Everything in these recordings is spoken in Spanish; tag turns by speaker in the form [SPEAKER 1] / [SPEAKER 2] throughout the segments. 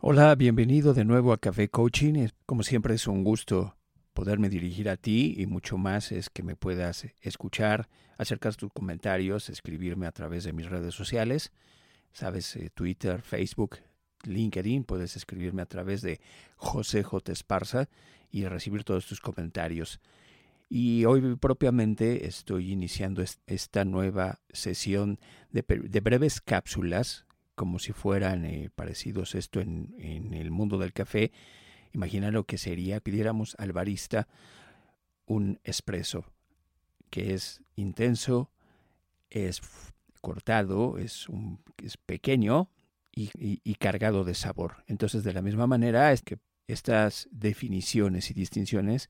[SPEAKER 1] Hola, bienvenido de nuevo a Café Coaching. Como siempre es un gusto poderme dirigir a ti y mucho más es que me puedas escuchar, acercar tus comentarios, escribirme a través de mis redes sociales. Sabes, eh, Twitter, Facebook, LinkedIn, puedes escribirme a través de José J. Esparza y recibir todos tus comentarios. Y hoy propiamente estoy iniciando esta nueva sesión de, breves cápsulas, como si fueran eh, parecidos esto en, el mundo del café. Imagina lo que sería, pidiéramos al barista un espresso, que es intenso, es cortado, es, un, pequeño y, y cargado de sabor. Entonces, de la misma manera, es que estas definiciones y distinciones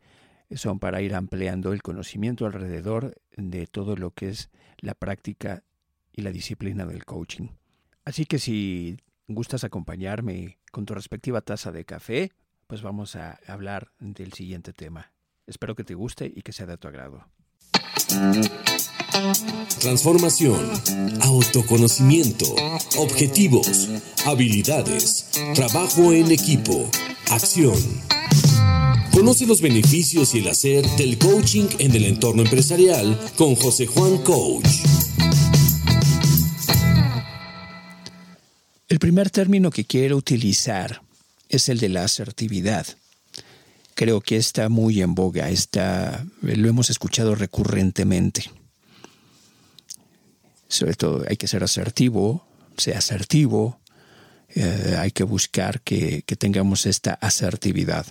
[SPEAKER 1] son para ir ampliando el conocimiento alrededor de todo lo que es la práctica y la disciplina del coaching. Así que si gustas acompañarme con tu respectiva taza de café, pues vamos a hablar del siguiente tema. Espero que te guste y que sea de tu agrado.
[SPEAKER 2] Transformación, autoconocimiento, objetivos, habilidades, trabajo en equipo, acción. Conoce los beneficios y el hacer del coaching en el entorno empresarial con José Juan Coach.
[SPEAKER 1] Primer término que quiero utilizar es el de la asertividad. Creo que está muy en boga, está, lo hemos escuchado recurrentemente. Sobre todo hay que ser asertivo, sea asertivo, eh, hay que buscar que tengamos esta asertividad.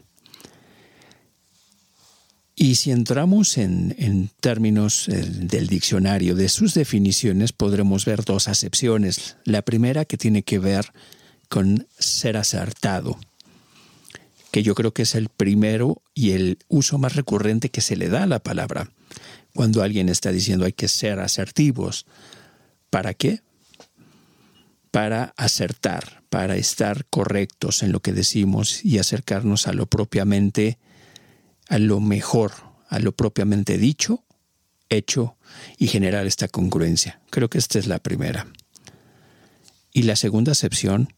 [SPEAKER 1] Y si entramos en, términos eh, del diccionario, de sus definiciones, podremos ver dos acepciones. La primera que tiene que ver con ser acertado, que yo creo que es el primero y el uso más recurrente que se le da a la palabra. Cuando alguien está diciendo hay que ser asertivos, ¿para qué? Para acertar, para estar correctos en lo que decimos y acercarnos a lo propiamente a lo mejor, a lo propiamente dicho, hecho y generar esta congruencia. Creo que esta es la primera. Y la segunda acepción,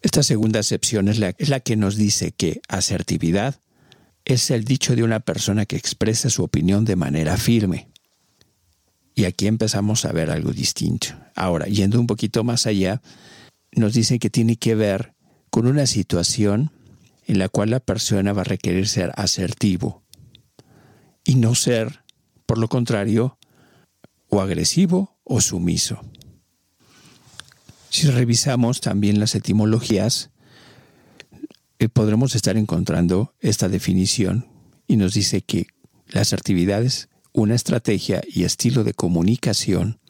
[SPEAKER 1] esta segunda acepción es la, es la que nos dice que asertividad es el dicho de una persona que expresa su opinión de manera firme. Y aquí empezamos a ver algo distinto. Ahora, yendo un poquito más allá, nos dice que tiene que ver con una situación en la cual la persona va a requerir ser asertivo y no ser, por lo contrario, o agresivo o sumiso. Si revisamos también las etimologías, eh, podremos estar encontrando esta definición y nos dice que la asertividad es una estrategia y estilo de comunicación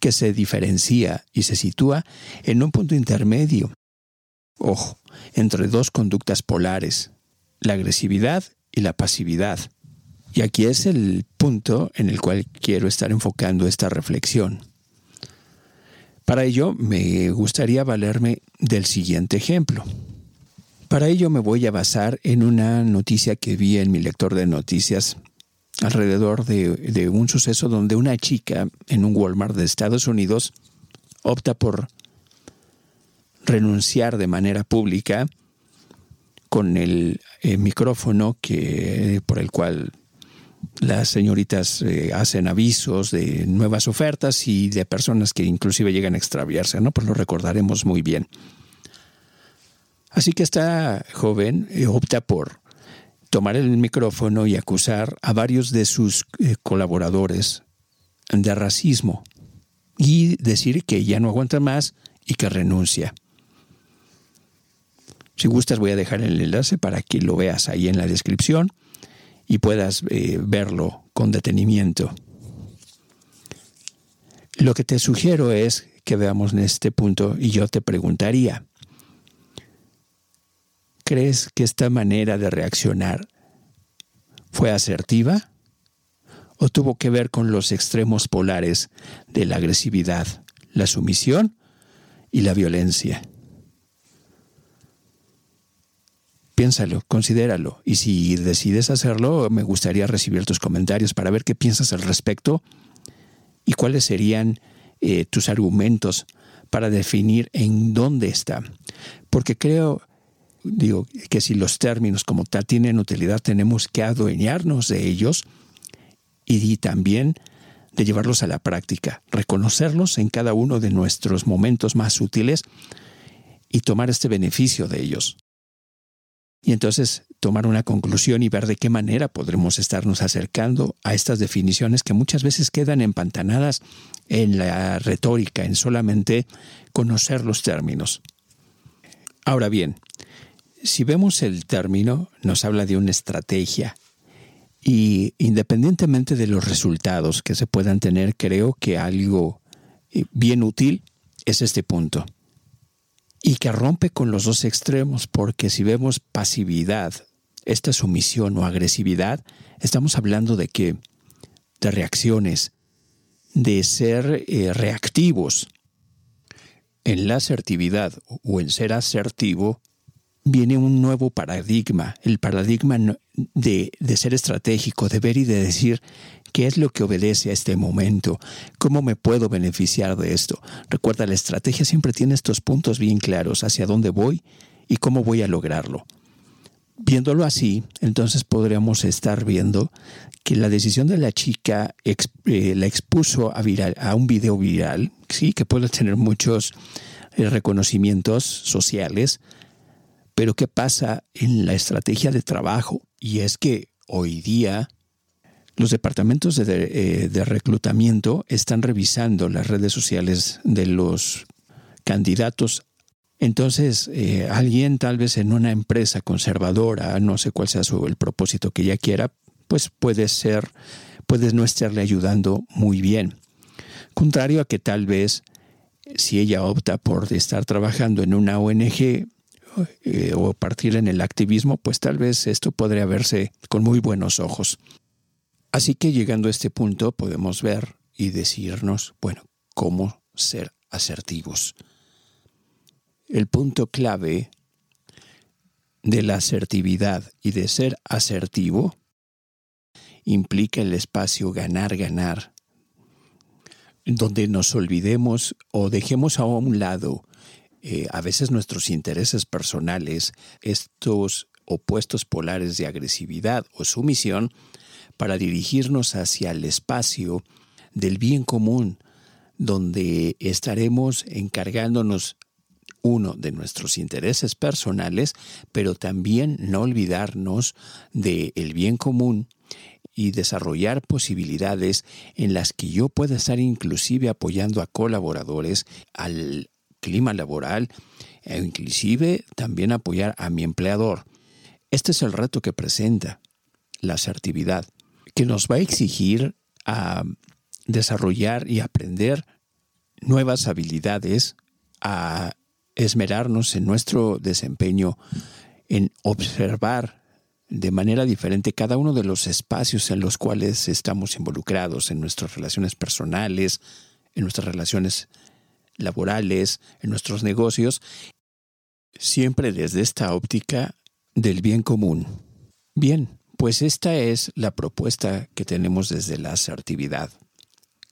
[SPEAKER 1] que se diferencia y se sitúa en un punto intermedio. Ojo, entre dos conductas polares, la agresividad y la pasividad. Y aquí es el punto en el cual quiero estar enfocando esta reflexión. Para ello me gustaría valerme del siguiente ejemplo. Para ello me voy a basar en una noticia que vi en mi lector de noticias alrededor de, de un suceso donde una chica en un Walmart de Estados Unidos opta por renunciar de manera pública con el eh, micrófono que, por el cual las señoritas eh, hacen avisos de nuevas ofertas y de personas que inclusive llegan a extraviarse, ¿no? Pues lo recordaremos muy bien. Así que esta joven eh, opta por tomar el micrófono y acusar a varios de sus colaboradores de racismo y decir que ya no aguanta más y que renuncia. Si gustas voy a dejar el enlace para que lo veas ahí en la descripción y puedas eh, verlo con detenimiento. Lo que te sugiero es que veamos en este punto y yo te preguntaría, ¿crees que esta manera de reaccionar fue asertiva o tuvo que ver con los extremos polares de la agresividad, la sumisión y la violencia? Piénsalo, considéralo. Y si decides hacerlo, me gustaría recibir tus comentarios para ver qué piensas al respecto y cuáles serían eh, tus argumentos para definir en dónde está. Porque creo, digo, que si los términos como tal tienen utilidad, tenemos que adueñarnos de ellos y también de llevarlos a la práctica, reconocerlos en cada uno de nuestros momentos más útiles y tomar este beneficio de ellos. Y entonces tomar una conclusión y ver de qué manera podremos estarnos acercando a estas definiciones que muchas veces quedan empantanadas en la retórica, en solamente conocer los términos. Ahora bien, si vemos el término, nos habla de una estrategia, y independientemente de los resultados que se puedan tener, creo que algo eh, bien útil es este punto. Y que rompe con los dos extremos, porque si vemos pasividad, esta sumisión o agresividad, estamos hablando de que, de reacciones, de ser eh, reactivos. En la asertividad o en ser asertivo, viene un nuevo paradigma, el paradigma de, de, ser estratégico, de ver y de decir qué es lo que obedece a este momento, cómo me puedo beneficiar de esto. Recuerda, la estrategia siempre tiene estos puntos bien claros, hacia dónde voy y cómo voy a lograrlo. Viéndolo así, entonces podríamos estar viendo que la decisión de la chica eh, la expuso a, a un video viral, sí, que puede tener muchos eh, reconocimientos sociales, pero ¿qué pasa en la estrategia de trabajo? Y es que hoy día los departamentos de, eh, reclutamiento están revisando las redes sociales de los candidatos. Entonces, eh, alguien tal vez en una empresa conservadora, no sé cuál sea su, el propósito que ella quiera, pues puede ser, puede no estarle ayudando muy bien. Contrario a que tal vez si ella opta por estar trabajando en una ONG, eh, o partir en el activismo, pues tal vez esto podría verse con muy buenos ojos. Así que llegando a este punto podemos ver y decirnos, bueno, cómo ser asertivos. El punto clave de la asertividad y de ser asertivo implica el espacio ganar-ganar, donde nos olvidemos o dejemos a un lado eh, a veces nuestros intereses personales, estos opuestos polares de agresividad o sumisión, para dirigirnos hacia el espacio del bien común, donde estaremos encargándonos uno de nuestros intereses personales, pero también no olvidarnos del el bien común y desarrollar posibilidades en las que yo pueda estar inclusive apoyando a colaboradores al clima laboral e inclusive también apoyar a mi empleador. Este es el reto que presenta la asertividad, que nos va a exigir a desarrollar y aprender nuevas habilidades, a esmerarnos en nuestro desempeño, en observar de manera diferente cada uno de los espacios en los cuales estamos involucrados, en nuestras relaciones personales, en nuestras relaciones laborales, en nuestros negocios, siempre desde esta óptica del bien común. Bien, pues esta es la propuesta que tenemos desde la asertividad.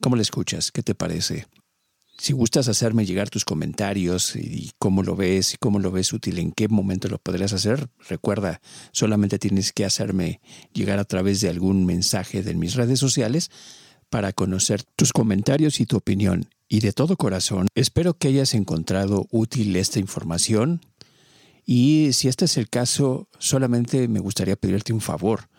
[SPEAKER 1] ¿Cómo la escuchas? ¿Qué te parece? Si gustas hacerme llegar tus comentarios y cómo lo ves y cómo lo ves útil, en qué momento lo podrías hacer, recuerda, solamente tienes que hacerme llegar a través de algún mensaje de mis redes sociales para conocer tus comentarios y tu opinión y de todo corazón espero que hayas encontrado útil esta información y si este es el caso, solamente me gustaría pedirte un favor.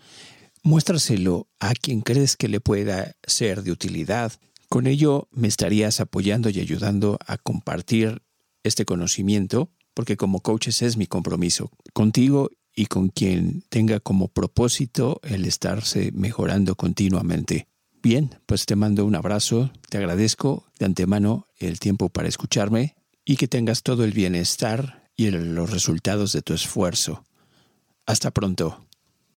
[SPEAKER 1] Muéstraselo a quien crees que le pueda ser de utilidad. Con ello me estarías apoyando y ayudando a compartir este conocimiento, porque como coaches es mi compromiso contigo y con quien tenga como propósito el estarse mejorando continuamente. Bien, pues te mando un abrazo, te agradezco de antemano el tiempo para escucharme y que tengas todo el bienestar y los resultados de tu esfuerzo. Hasta pronto.